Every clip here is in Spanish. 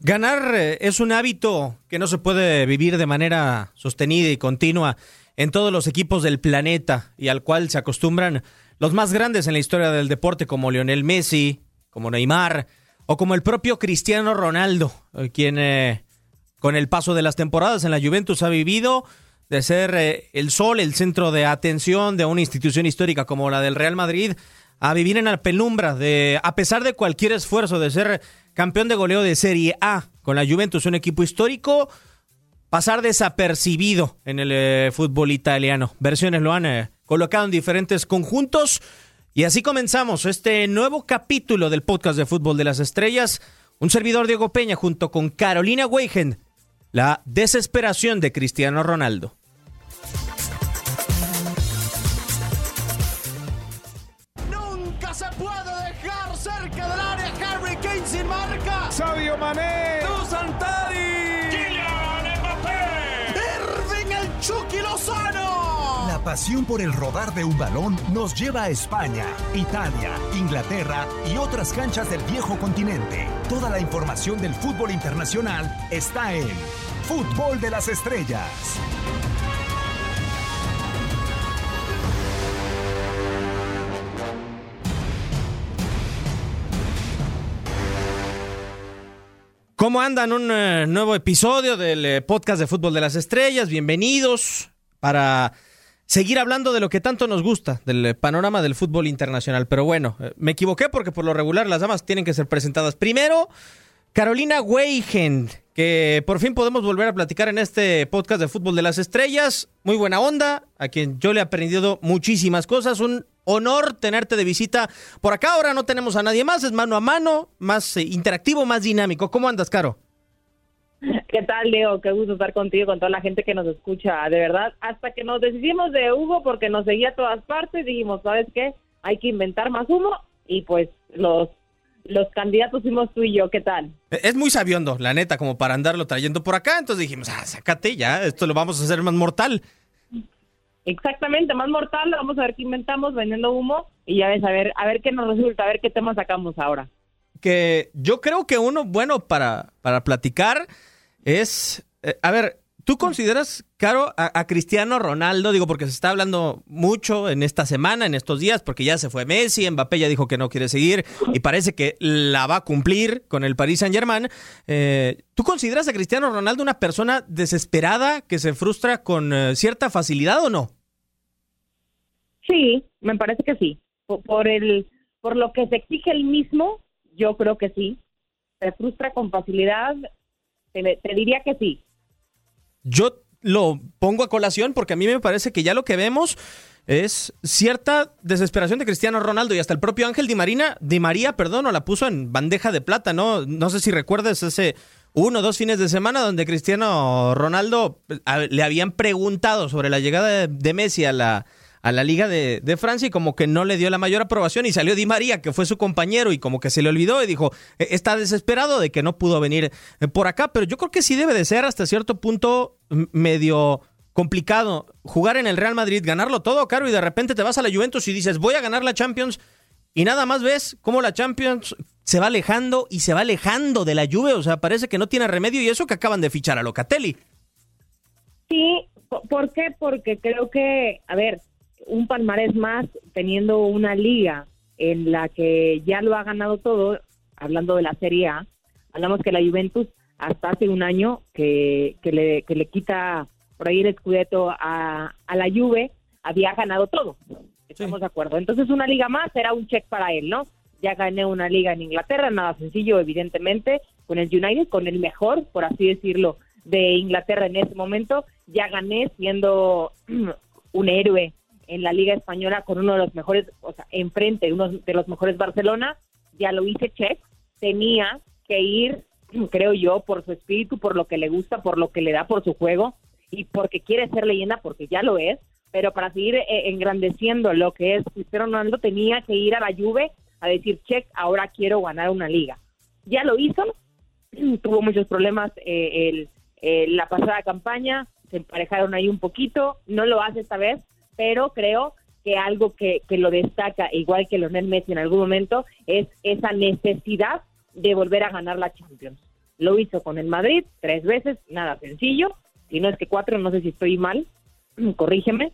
Ganar eh, es un hábito que no se puede vivir de manera sostenida y continua en todos los equipos del planeta y al cual se acostumbran los más grandes en la historia del deporte como Lionel Messi, como Neymar o como el propio Cristiano Ronaldo, eh, quien eh, con el paso de las temporadas en la Juventus ha vivido de ser el sol, el centro de atención de una institución histórica como la del Real Madrid, a vivir en la penumbra de, a pesar de cualquier esfuerzo de ser campeón de goleo de Serie A con la Juventus, un equipo histórico, pasar desapercibido en el eh, fútbol italiano. Versiones lo han eh, colocado en diferentes conjuntos. Y así comenzamos este nuevo capítulo del podcast de Fútbol de las Estrellas. Un servidor Diego Peña junto con Carolina Weigen. La desesperación de Cristiano Ronaldo. Pasión por el rodar de un balón nos lleva a España, Italia, Inglaterra y otras canchas del viejo continente. Toda la información del fútbol internacional está en Fútbol de las Estrellas. ¿Cómo andan? Un eh, nuevo episodio del eh, podcast de Fútbol de las Estrellas. Bienvenidos para seguir hablando de lo que tanto nos gusta, del eh, panorama del fútbol internacional. Pero bueno, me equivoqué porque por lo regular las damas tienen que ser presentadas primero. Carolina Weigen, que por fin podemos volver a platicar en este podcast de Fútbol de las Estrellas. Muy buena onda, a quien yo le he aprendido muchísimas cosas. Un honor tenerte de visita por acá. Ahora no tenemos a nadie más, es mano a mano, más eh, interactivo, más dinámico. ¿Cómo andas, Caro? ¿Qué tal, Leo? Qué gusto estar contigo, con toda la gente que nos escucha. De verdad, hasta que nos decidimos de Hugo, porque nos seguía a todas partes, dijimos, ¿sabes qué? Hay que inventar más humo y pues los los candidatos fuimos tú y yo, ¿qué tal? Es muy sabiondo, la neta, como para andarlo trayendo por acá. Entonces dijimos, ah, sácate ya, esto lo vamos a hacer más mortal. Exactamente, más mortal, vamos a ver qué inventamos vendiendo humo y ya ves, a ver, a ver qué nos resulta, a ver qué tema sacamos ahora. Que yo creo que uno bueno para, para platicar es, eh, a ver, ¿Tú consideras, Caro, a, Cristiano Ronaldo? Digo, porque se está hablando mucho en esta semana, en estos días, porque ya se fue Messi, Mbappé ya dijo que no quiere seguir y parece que la va a cumplir con el Paris Saint Germain. Eh, ¿Tú consideras a Cristiano Ronaldo una persona desesperada que se frustra con eh, cierta facilidad o no? Sí, me parece que sí. Por, el, por lo que se exige el mismo, yo creo que sí. Se frustra con facilidad, te diría que sí yo lo pongo a colación porque a mí me parece que ya lo que vemos es cierta desesperación de Cristiano Ronaldo y hasta el propio Ángel Di Marina, Di María, perdón, la puso en bandeja de plata, ¿no? No sé si recuerdas ese uno o dos fines de semana donde Cristiano Ronaldo le habían preguntado sobre la llegada de Messi a la a la Liga de, Francia y como que no le dio la mayor aprobación y salió Di María, que fue su compañero y como que se le olvidó y dijo, e, está desesperado de que no pudo venir eh, por acá, pero yo creo que sí debe de ser hasta cierto punto medio complicado jugar en el Real Madrid, ganarlo todo, caro, y de repente te vas a la Juventus y dices, voy a ganar la Champions y nada más ves cómo la Champions se va alejando y se va alejando de la Juve, o sea, parece que no tiene remedio y eso que acaban de fichar a Locatelli. Sí, ¿por qué? Porque creo que, a ver, un palmarés más teniendo una liga en la que ya lo ha ganado todo, hablando de la Serie A, hablamos que la Juventus hasta hace un año que, que, le, que le quita por ahí el escudeto a, a la Juve, había ganado todo. Estamos de acuerdo. Entonces una liga más era un check para él, ¿no? Ya gané una liga en Inglaterra, nada sencillo, evidentemente, con el United, con el mejor, por así decirlo, de Inglaterra en ese momento. Ya gané siendo un héroe en la Liga Española con uno de los mejores, o sea, enfrente, uno de los mejores Barcelona, ya lo hice check, tenía que ir, creo yo, por su espíritu, por lo que le gusta, por lo que le da, por su juego y porque quiere ser leyenda, porque ya lo es, pero para seguir eh, engrandeciendo lo que es Cristiano Ronaldo tenía que ir a la Juve a decir, check, ahora quiero ganar una liga. Ya lo hizo, tuvo muchos problemas eh, el, la pasada campaña, se emparejaron ahí un poquito, no lo hace esta vez, pero creo que algo que, que lo destaca, igual que Lionel Messi en algún momento, es esa necesidad de volver a ganar la Champions. lo hizo con el Madrid tres veces, nada sencillo, si no es que cuatro, no sé si estoy mal, corrígeme,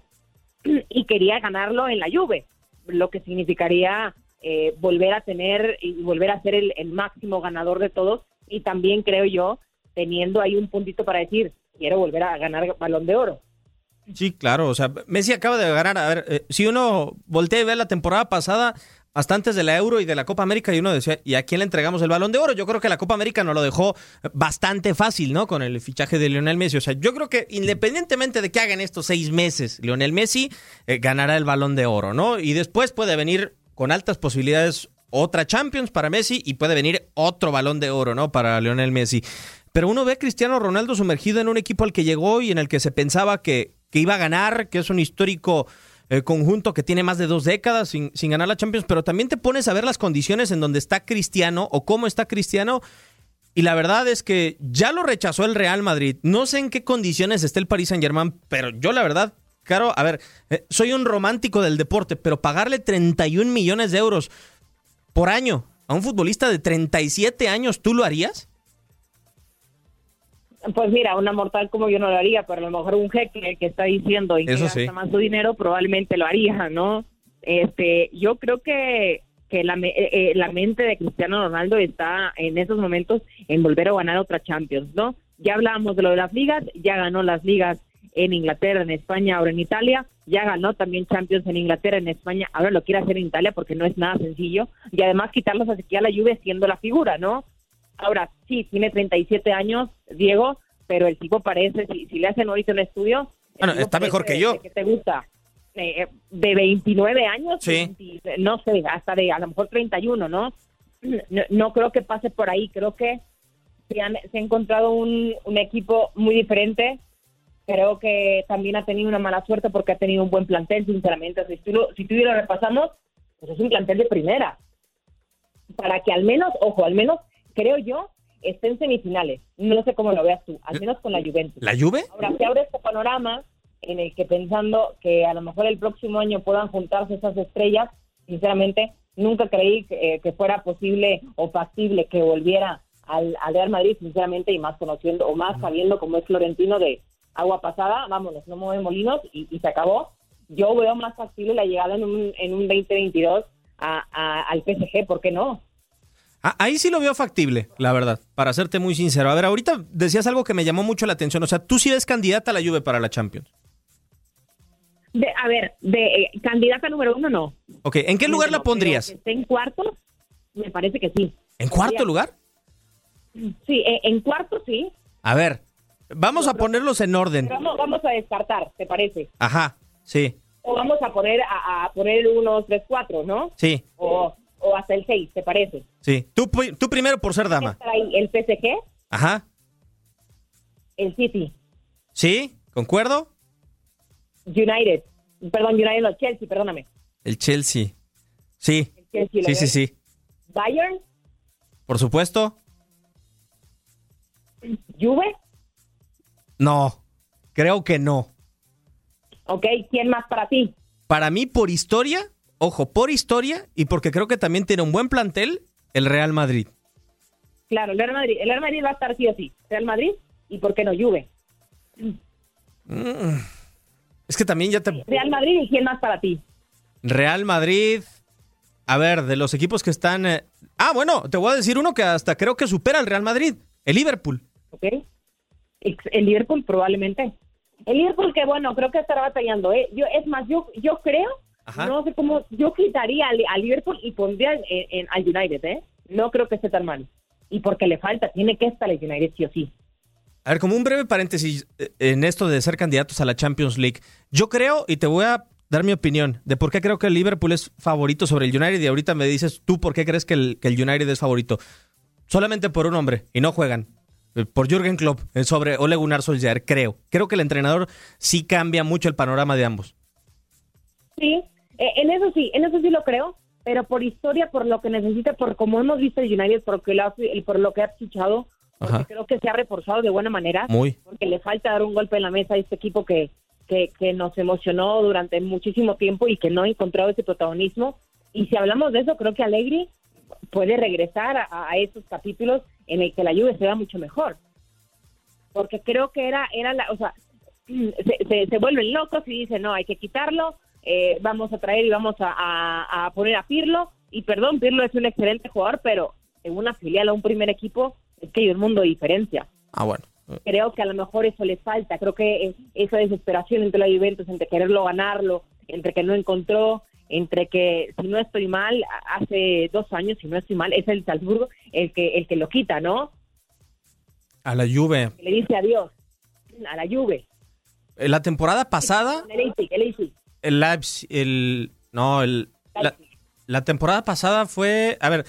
y quería ganarlo en la Juve, lo que significaría eh, volver a tener y volver a ser el, máximo ganador de todos y también creo yo teniendo ahí un puntito para decir quiero volver a ganar balón de oro. Sí, claro, o sea, Messi acaba de ganar, a ver, eh, si uno voltea y ve la temporada pasada, hasta antes de la Euro y de la Copa América, y uno decía, ¿y a quién le entregamos el balón de oro? Yo creo que la Copa América nos lo dejó bastante fácil, ¿no? Con el fichaje de Lionel Messi. O sea, yo creo que independientemente de que hagan estos seis meses, Lionel Messi eh, ganará el balón de oro, ¿no? Y después puede venir con altas posibilidades otra Champions para Messi y puede venir otro balón de oro, ¿no? Para Lionel Messi. Pero uno ve a Cristiano Ronaldo sumergido en un equipo al que llegó y en el que se pensaba que, que iba a ganar, que es un histórico eh, conjunto que tiene más de dos décadas sin, sin ganar la Champions, pero también te pones a ver las condiciones en donde está Cristiano o cómo está Cristiano. Y la verdad es que ya lo rechazó el Real Madrid. No sé en qué condiciones está el Paris Saint Germain, pero yo la verdad, Caro, a ver, eh, soy un romántico del deporte, pero pagarle 31 millones de euros por año a un futbolista de 37 años, ¿tú lo harías? Pues mira, una mortal como yo no lo haría, pero a lo mejor un jeque que está diciendo y Eso que más su dinero probablemente lo haría, ¿no? Este, yo creo que que la, eh, eh, la mente de Cristiano Ronaldo está en esos momentos en volver a ganar otra Champions, ¿no? Ya hablábamos de lo de las ligas, ya ganó las ligas en Inglaterra, en España, ahora en Italia, ya ganó también Champions en Inglaterra, en España, ahora lo quiere hacer en Italia porque no es nada sencillo, y además quitarlos a la lluvia siendo la figura, ¿no? Ahora, sí, tiene 37 años, Diego, pero el tipo parece, si, si le hacen ahorita un estudio... Bueno, está mejor que yo. Que te gusta. Eh, de 29 años, sí. no sé, hasta de a lo mejor 31, ¿no? No, no creo que pase por ahí, creo que se, han, se ha encontrado un, un equipo muy diferente. Creo que también ha tenido una mala suerte porque ha tenido un buen plantel, sinceramente. Si tú, si tú lo repasamos, pues es un plantel de primera. Para que al menos, ojo, al menos creo yo, esté en semifinales. No sé cómo lo veas tú, al menos con la Juventus. ¿La Juve? Ahora, se abre este panorama en el que pensando que a lo mejor el próximo año puedan juntarse esas estrellas, sinceramente, nunca creí que, eh, fuera posible o factible que volviera al, Real Madrid, sinceramente, y más conociendo o más sabiendo cómo es Florentino de agua pasada, vámonos, no mueve molinos y, se acabó. Yo veo más factible la llegada en un, en un 2022 a, al PSG, ¿por qué no? Ah, ahí sí lo veo factible, la verdad, para serte muy sincero. A ver, ahorita decías algo que me llamó mucho la atención. O sea, tú sí eres candidata a la Juve para la Champions. De, a ver, de eh, candidata número uno, no. Ok, ¿en qué lugar la pondrías? en cuarto, me parece que sí. ¿En cuarto lugar? Sí, eh, en cuarto sí. A ver, vamos a ponerlos en orden. Vamos, vamos, a descartar, ¿te parece? Ajá, sí. O vamos a poner a, a poner unos tres, cuatro, ¿no? Sí. O o hasta el 6, ¿te parece? Sí. Tú, tú primero por ser dama. el PSG. Ajá. El City. Sí, ¿concuerdo? United. Perdón, United no, Chelsea, perdóname. El Chelsea. Sí. sí, sí, sí. Bayern. Por supuesto. Juve. No, creo que no. Ok, ¿quién más para ti? Para mí, por historia, ojo, por historia y porque creo que también tiene un buen plantel, el Real Madrid. Claro, el Real Madrid, el Real Madrid va a estar sí o sí. Real Madrid y por qué no Juve. Mm. Es que también ya te... Real Madrid y quién más para ti. Real Madrid. A ver, de los equipos que están... Eh, ah, bueno, te voy a decir uno que hasta creo que supera al Real Madrid. El Liverpool. Ok. El Liverpool probablemente. El Liverpool que bueno, creo que estará batallando. ¿eh? Yo, es más, yo, yo creo no sé cómo, yo quitaría a Liverpool y pondría en, al United, ¿eh? No creo que esté tan mal. Y porque le falta, tiene que estar el United sí o sí. A ver, como un breve paréntesis eh, en esto de ser candidatos a la Champions League. Yo creo, y te voy a dar mi opinión, de por qué creo que el Liverpool es favorito sobre el United. Y ahorita me dices tú por qué crees que el, que el United es favorito. Solamente por un hombre, y no juegan. Eh, por Jürgen Klopp, eh, sobre Ole Gunnar Solskjaer, creo. Creo que el entrenador sí cambia mucho el panorama de ambos. Sí, eh, en eso sí, en eso sí lo creo, pero por historia, por lo que necesita, por como hemos visto el United, por, por lo que ha fichado, porque creo que se ha reforzado de buena manera, Muy. porque le falta dar un golpe en la mesa a este equipo que, que, que nos emocionó durante muchísimo tiempo y que no ha encontrado ese protagonismo. Y si hablamos de eso, creo que Alegri puede regresar a, a esos capítulos en el que la Juve se va mucho mejor. Porque creo que era, era la, o sea, se, se, vuelven locos y dicen, no, hay que quitarlo, eh, vamos a traer y vamos a, a, poner a Pirlo. Y perdón, Pirlo es un excelente jugador, pero en una filial o un primer equipo es que hay un mundo de diferencia. Ah, bueno. Creo que a lo mejor eso le falta. Creo que esa desesperación entre la Juventus, entre quererlo ganarlo, entre que no encontró, entre que si no estoy mal, hace dos años, si no estoy mal, es el Salzburgo el que el que lo quita, ¿no? A la Juve. Le dice adiós a la Juve. La temporada pasada. El el. El Leipzig, el no, el la, la, temporada pasada fue, a ver,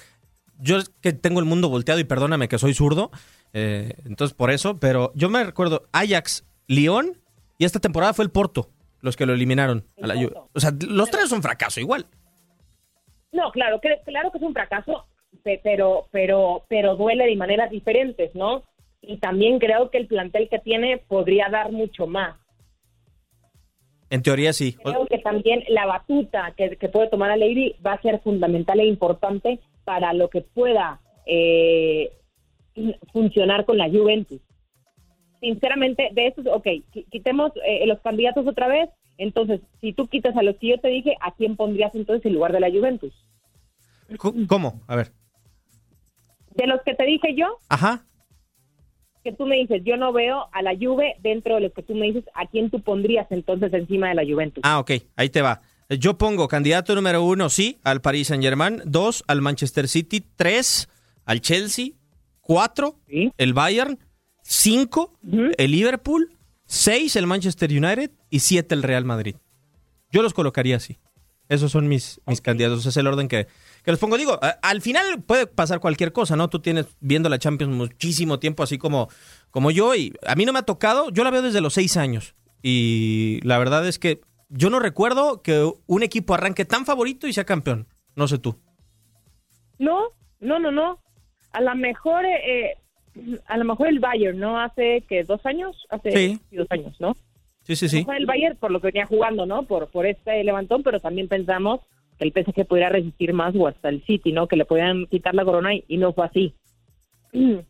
yo que tengo el mundo volteado y perdóname que soy zurdo, eh, entonces por eso, pero yo me recuerdo Ajax, Lyon y esta temporada fue el Porto los que lo eliminaron a la Juve. O sea, los tres son fracaso igual. No, claro, que, claro que es un fracaso, pero, pero, pero duele de maneras diferentes, ¿no? Y también creo que el plantel que tiene podría dar mucho más. En teoría sí. Creo que también la batuta que, puede tomar a Lady va a ser fundamental e importante para lo que pueda eh, funcionar con la Juventus sinceramente, de esos, ok, quitemos eh, los candidatos otra vez. Entonces, si tú quitas a los que yo te dije, ¿a quién pondrías entonces en lugar de la Juventus? ¿Cómo? A ver. De los que te dije yo. Ajá. Que tú me dices, yo no veo a la Juve dentro de los que tú me dices, ¿a quién tú pondrías entonces encima de la Juventus? Ah, ok, ahí te va. Yo pongo candidato número uno, sí, al Paris Saint Germain, dos, al Manchester City, tres, al Chelsea, cuatro, el Bayern, 5 el Liverpool, 6 el Manchester United y 7 el Real Madrid. Yo los colocaría así. Esos son mis, mis candidatos. Es el orden que, que los pongo. Digo, al final puede pasar cualquier cosa, ¿no? Tú tienes viendo la Champions muchísimo tiempo, así como, como yo, y a mí no me ha tocado. Yo la veo desde los 6 años. Y la verdad es que yo no recuerdo que un equipo arranque tan favorito y sea campeón. No sé tú. No, no, no, no. A lo mejor eh, a lo mejor el Bayern, ¿no? Hace que dos años, hace dos años, ¿no? Sí, sí, sí. el Bayern por lo que venía jugando, ¿no? Por, por este levantón, pero también pensamos que el PSG pudiera resistir más o hasta el City, ¿no? Que le podían quitar la corona y, no fue así.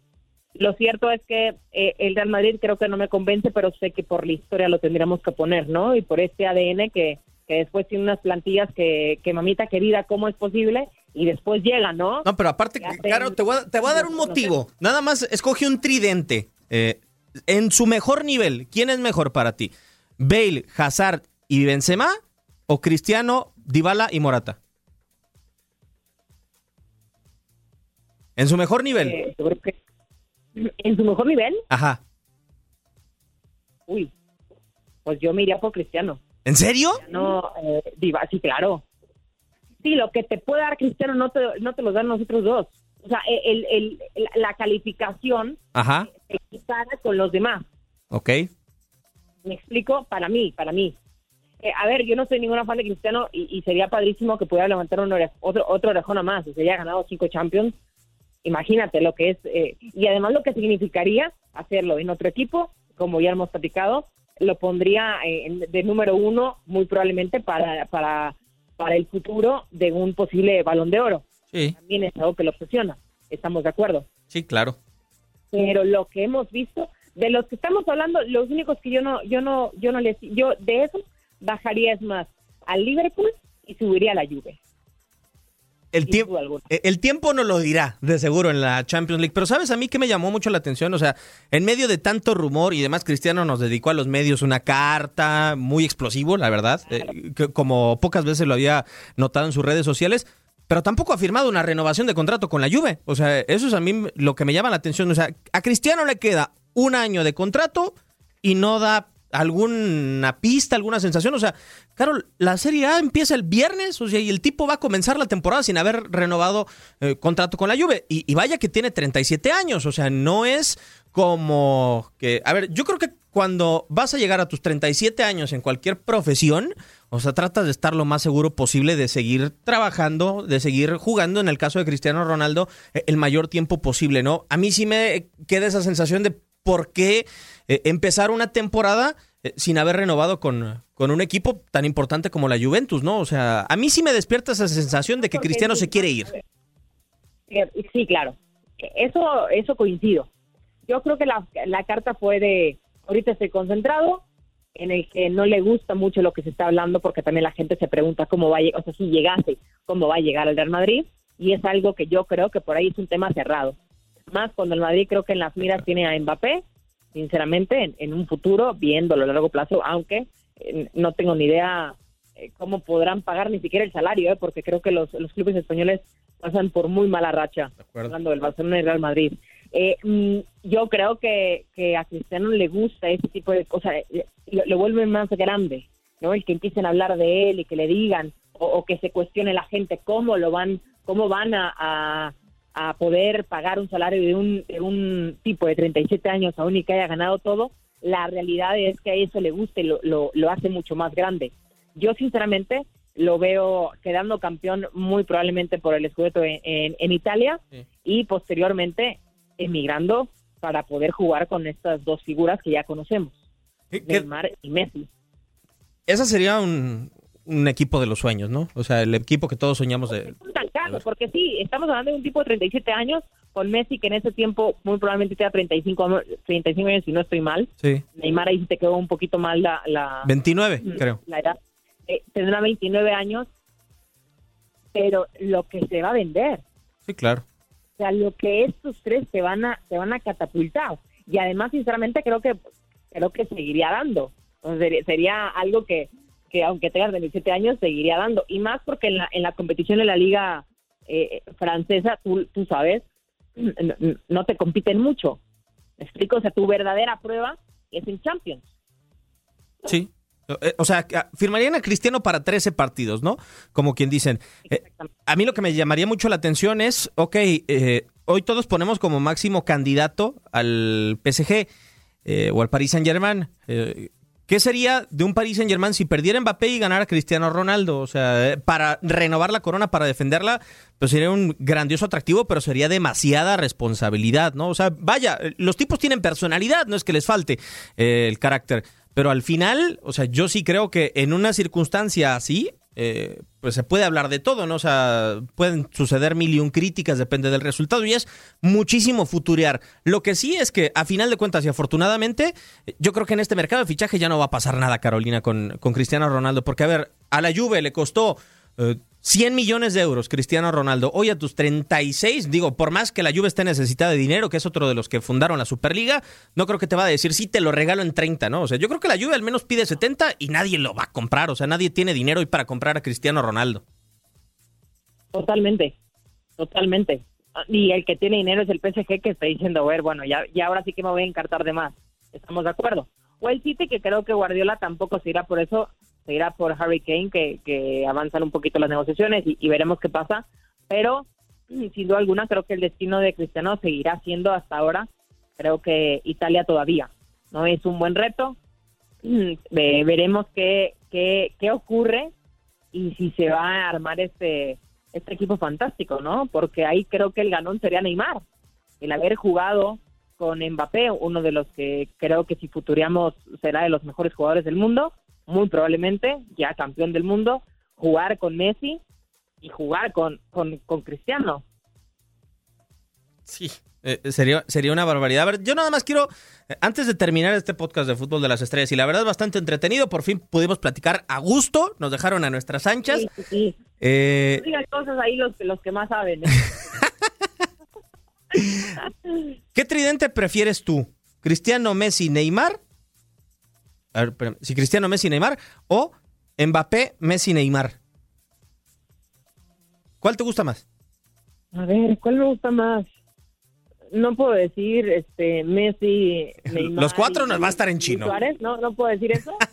Lo cierto es que eh, el Real Madrid creo que no me convence, pero sé que por la historia lo tendríamos que poner, ¿no? Y por este ADN que, que después tiene unas plantillas que, que mamita querida, ¿cómo es posible? y después llega, ¿no? No, pero aparte, claro, te voy, a, te voy a dar un motivo. Nada más escoge un tridente. Eh, en su mejor nivel, ¿quién es mejor para ti? ¿Bale, Hazard y Benzema o Cristiano, Dybala y Morata? En su mejor nivel. Eh, ¿En su mejor nivel? Ajá. Uy, pues yo me iría por Cristiano. ¿En serio? No, eh, sí, claro sí, lo que te puede dar Cristiano no te, no te lo dan nosotros dos. O sea, el, el, la calificación Ajá. se equipara con los demás. Ok. ¿Me explico? Para mí, para mí. Eh, a ver, yo no soy ninguna fan de Cristiano y, sería padrísimo que pudiera levantar un otro, otro orejón a más. O sea, ya ha ganado cinco Champions. Imagínate lo que es. Eh, y además lo que significaría hacerlo en otro equipo, como ya hemos platicado, lo pondría eh, de número uno muy probablemente para, para para el futuro de un posible balón de oro. Sí. También es algo que lo obsesiona. Estamos de acuerdo. Sí, claro. Pero lo que hemos visto, de los que estamos hablando, los únicos que yo no, yo no, yo no les, yo de eso bajaría es más al Liverpool y subiría a la Juve. El tiempo, eh, el tiempo no lo dirá, de seguro, en la Champions League. Pero sabes, a mí que me llamó mucho la atención, o sea, en medio de tanto rumor y demás, Cristiano nos dedicó a los medios una carta muy explosivo, la verdad, eh, como pocas veces lo había notado en sus redes sociales. Pero tampoco ha firmado una renovación de contrato con la Juve. O sea, eso es a mí lo que me llama la atención. O sea, a Cristiano le queda un año de contrato y no da alguna pista, alguna sensación? O sea, Carol, la Serie A empieza el viernes, o sea, y el tipo va a comenzar la temporada sin haber renovado eh, contrato con la Juve. Y, vaya que tiene 37 años, o sea, no es como que... A ver, yo creo que cuando vas a llegar a tus 37 años en cualquier profesión, o sea, tratas de estar lo más seguro posible de seguir trabajando, de seguir jugando, en el caso de Cristiano Ronaldo, eh, el mayor tiempo posible, ¿no? A mí sí me queda esa sensación de por qué eh, empezar una temporada eh, sin haber renovado con, con, un equipo tan importante como la Juventus, ¿no? O sea, a mí sí me despierta esa sensación de que Cristiano se quiere ir. Sí, claro. eso, eso coincido. Yo creo que la, la carta fue de, ahorita estoy concentrado, en el que no le gusta mucho lo que se está hablando, porque también la gente se pregunta cómo va a llegar, o sea, si llegase, cómo va a llegar el Real Madrid, y es algo que yo creo que por ahí es un tema cerrado. Más cuando el Madrid creo que en las miras tiene a Mbappé, sinceramente, en, un futuro, viéndolo a largo plazo, aunque eh, no tengo ni idea eh, cómo podrán pagar ni siquiera el salario, ¿eh? porque creo que los, los clubes españoles pasan por muy mala racha, hablando del Barcelona y Real Madrid. Eh, mm, yo creo que, que, a Cristiano le gusta ese tipo de cosas, lo, vuelve más grande, ¿no? El que empiecen a hablar de él y que le digan, o, que se cuestione la gente cómo lo van, cómo van a, a, poder pagar un salario de un, de un tipo de 37 años aún y que haya ganado todo, la realidad es que a eso le gusta y lo, lo, lo hace mucho más grande. Yo sinceramente lo veo quedando campeón muy probablemente por el escudeto en, en, Italia y posteriormente emigrando para poder jugar con estas dos figuras que ya conocemos, Neymar y Messi. Ese sería un, un, equipo de los sueños, ¿no? O sea, el equipo que todos soñamos de... Porque sí, estamos hablando de un tipo de 37 años con Messi que en ese tiempo muy probablemente tenga 35, 35 años si no estoy mal. Sí. Neymar ahí te quedó un poquito mal la... la 29, creo. La edad. Eh, tendrá 29 años, pero lo que se va a vender. Sí, claro. O sea, lo que estos tres se van a, se van a catapultar. Y además, sinceramente, creo que creo que seguiría dando. sería, algo que, que aunque tengas 27 años, seguiría dando. Y más porque en la, en la competición de la liga eh, francesa, tú, tú sabes, no, te compiten mucho. ¿Me explico? O sea, tu verdadera prueba es en Champions. Sí, eh, o sea, firmarían a Cristiano para 13 partidos, ¿no? Como quien dicen. Eh, a mí lo que me llamaría mucho la atención es, ok, eh, hoy todos ponemos como máximo candidato al PSG o al Paris Saint Germain. ¿Qué sería de un Paris Saint Germain si perdiera Mbappé y ganara Cristiano Ronaldo? O sea, para renovar la corona, para defenderla, pues sería un grandioso atractivo, pero sería demasiada responsabilidad, ¿no? O sea, vaya, los tipos tienen personalidad, no es que les falte el carácter. Pero al final, o sea, yo sí creo que en una circunstancia así, eh, pues se puede hablar de todo, ¿no? O sea, pueden suceder mil y un críticas, depende del resultado, y es muchísimo futurear. Lo que sí es que, a final de cuentas, y afortunadamente, yo creo que en este mercado de fichaje ya no va a pasar nada, Carolina, con, con Cristiano Ronaldo, porque, a ver, a la Juve le costó 100 eh, millones de euros, Cristiano Ronaldo. Hoy a tus 36, digo, por más que la Juve esté necesitada de dinero, que es otro de los que fundaron la Superliga, no creo que te va a decir, sí, te lo regalo en 30, ¿no? O sea, yo creo que la Juve al menos pide 70 y nadie lo va a comprar. O sea, nadie tiene dinero hoy para comprar a Cristiano Ronaldo. Totalmente, totalmente. Y el que tiene dinero es el PSG que está diciendo, a ver, bueno, ya, ya ahora sí que me voy a encartar de más. ¿Estamos de acuerdo? O el City, que creo que Guardiola tampoco se irá por eso, se irá por Harry Kane, que, que avanzan un poquito las negociaciones y, veremos qué pasa. Pero, sin duda alguna, creo que el destino de Cristiano seguirá siendo hasta ahora, creo que Italia todavía. no Es un buen reto. veremos qué, qué, qué ocurre y si se va a armar este, este equipo fantástico, ¿no? Porque ahí creo que el ganón sería Neymar. El haber jugado con Mbappé, uno de los que creo que si futuriamos será de los mejores jugadores del mundo, muy probablemente ya campeón del mundo, jugar con Messi y jugar con, con, Cristiano. Sí, eh, sería, sería una barbaridad. A ver, yo nada más quiero, eh, antes de terminar este podcast de Fútbol de las Estrellas, y la verdad es bastante entretenido, por fin pudimos platicar a gusto, nos dejaron a nuestras anchas. Sí, sí. Eh... cosas ahí los, los que más saben. ¿eh? ¿Qué tridente prefieres tú? ¿Cristiano, Messi, Neymar? A ver, si Cristiano, Messi, Neymar o Mbappé, Messi, Neymar. ¿Cuál te gusta más? A ver, ¿cuál me gusta más? No puedo decir este Messi, Neymar. Los cuatro nos va a estar en chino. No, no puedo decir eso.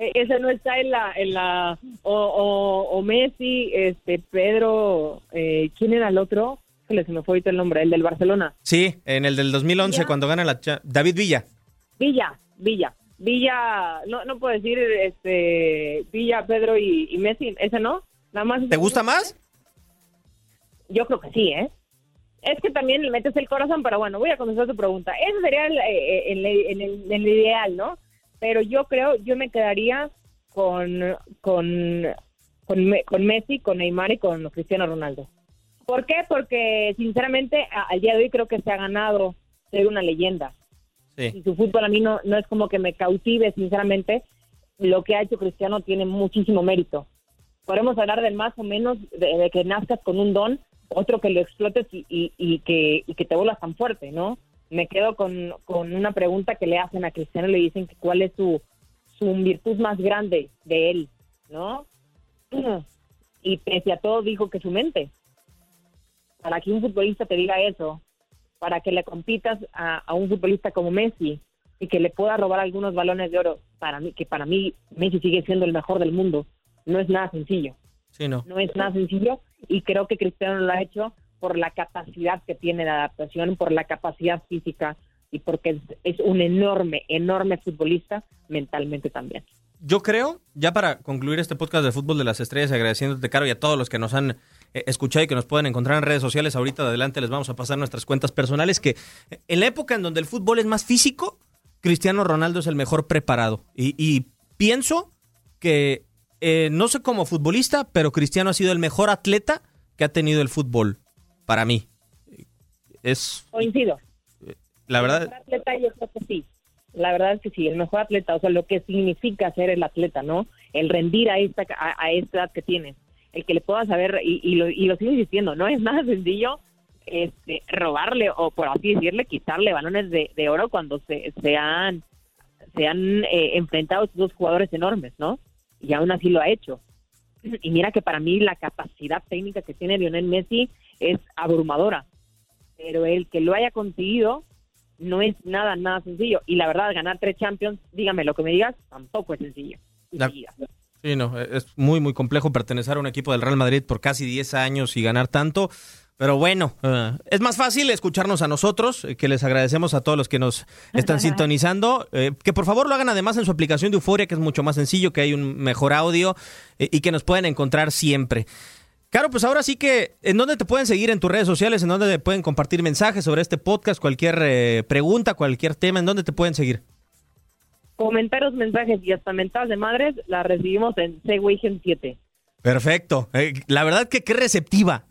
E, ese no está en la en la o, Messi, este Pedro, eh, ¿quién era el otro? se me fue ahorita el nombre, el del Barcelona. Sí, en el del 2011 cuando gana la David Villa. Villa, Villa. Villa, no, no puedo decir este Villa, Pedro y, Messi, ese no, nada más. ¿Te gusta más? Yo creo que sí, ¿eh? Es que también le metes el corazón, pero bueno, voy a contestar tu pregunta. Ese sería el, eh, el, el, ideal, ¿no? Pero yo creo, yo me quedaría con, con, con, con Messi, con Neymar y con Cristiano Ronaldo. ¿Por qué? Porque sinceramente al día de hoy creo que se ha ganado ser una leyenda. Y su fútbol a mí no, no es como que me cautive, sinceramente. Lo que ha hecho Cristiano tiene muchísimo mérito. Podemos hablar del más o menos de, que nazcas con un don, otro que lo explotes y, y, que, y que te vuelvas tan fuerte, ¿no? Me quedo con, con una pregunta que le hacen a Cristiano, le dicen que cuál es su, su virtud más grande de él, ¿no? Y pese a todo dijo que su mente. Para que un futbolista te diga eso, para que le compitas a, un futbolista como Messi y que le pueda robar algunos balones de oro, para mí, que para mí Messi sigue siendo el mejor del mundo, no es nada sencillo. Sí, no. No es nada sencillo y creo que Cristiano lo ha hecho por la capacidad que tiene de adaptación, por la capacidad física y porque es, un enorme, enorme futbolista mentalmente también. Yo creo, ya para concluir este podcast de Fútbol de las Estrellas, agradeciéndote, Caro, y a todos los que nos han eh, escuchado y que nos pueden encontrar en redes sociales, ahorita de adelante les vamos a pasar nuestras cuentas personales, que en la época en donde el fútbol es más físico, Cristiano Ronaldo es el mejor preparado. Y, pienso que, eh, no sé como futbolista, pero Cristiano ha sido el mejor atleta que ha tenido el fútbol, para mí. Es... Coincido. La verdad. El mejor atleta, yo creo que sí. La verdad es que sí, el mejor atleta, o sea, lo que significa ser el atleta, ¿no? El rendir a esta, a, esta edad que tienes, el que le puedas saber, y, y, lo, y lo sigo diciendo, no es nada sencillo este, robarle o por así decirle, quitarle balones de, de oro cuando se, se han, se han eh, enfrentado estos dos jugadores enormes, ¿no? Y aún así lo ha hecho. Y mira que para mí la capacidad técnica que tiene Lionel Messi es abrumadora, pero el que lo haya conseguido no es nada, nada sencillo. Y la verdad, ganar tres Champions, dígame lo que me digas, tampoco es sencillo. Sí, no, es muy, muy complejo pertenecer a un equipo del Real Madrid por casi 10 años y ganar tanto. Pero bueno, eh, es más fácil escucharnos a nosotros, eh, que les agradecemos a todos los que nos están sintonizando. Eh, que por favor lo hagan además en su aplicación de Euforia, que es mucho más sencillo, que hay un mejor audio y que nos pueden encontrar siempre. Claro, pues ahora sí que, ¿en dónde te pueden seguir en tus redes sociales? ¿En dónde te pueden compartir mensajes sobre este podcast? Cualquier eh, pregunta, cualquier tema, ¿en dónde te pueden seguir? Comentarios, mensajes y hasta mentadas de madres las recibimos en Segway 7. Perfecto. Eh, la verdad que qué receptiva.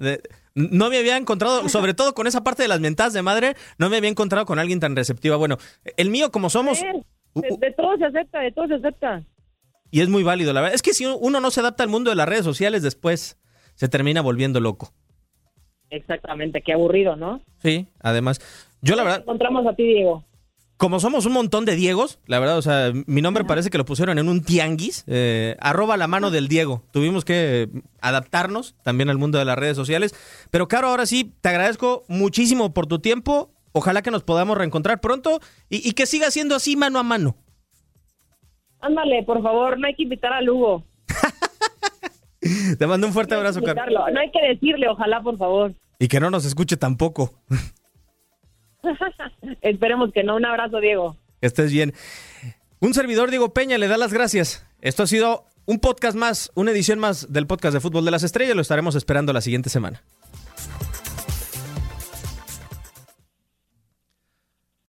No me había encontrado, sobre todo con esa parte de las mentadas de madre, no me había encontrado con alguien tan receptiva. Bueno, el mío como somos... De, de todo se acepta, de todo se acepta. Y es muy válido, la verdad. Es que si uno no se adapta al mundo de las redes sociales, después se termina volviendo loco. Exactamente, qué aburrido, ¿no? Sí, además. Yo la verdad... Encontramos a ti, Diego. Como somos un montón de Diegos, la verdad, o sea, mi nombre parece que lo pusieron en un tianguis, eh, arroba la mano del Diego. Tuvimos que adaptarnos también al mundo de las redes sociales. Pero, Caro, ahora sí, te agradezco muchísimo por tu tiempo. Ojalá que nos podamos reencontrar pronto y, y que siga siendo así mano a mano. Ándale, por favor, no hay que invitar a Lugo. Te mando un fuerte abrazo, Carlos. No hay que decirle, ojalá, por favor. Y que no nos escuche tampoco. Esperemos que no. Un abrazo, Diego. Estés bien. Un servidor, Diego Peña, le da las gracias. Esto ha sido un podcast más, una edición más del podcast de Fútbol de las Estrellas. Lo estaremos esperando la siguiente semana.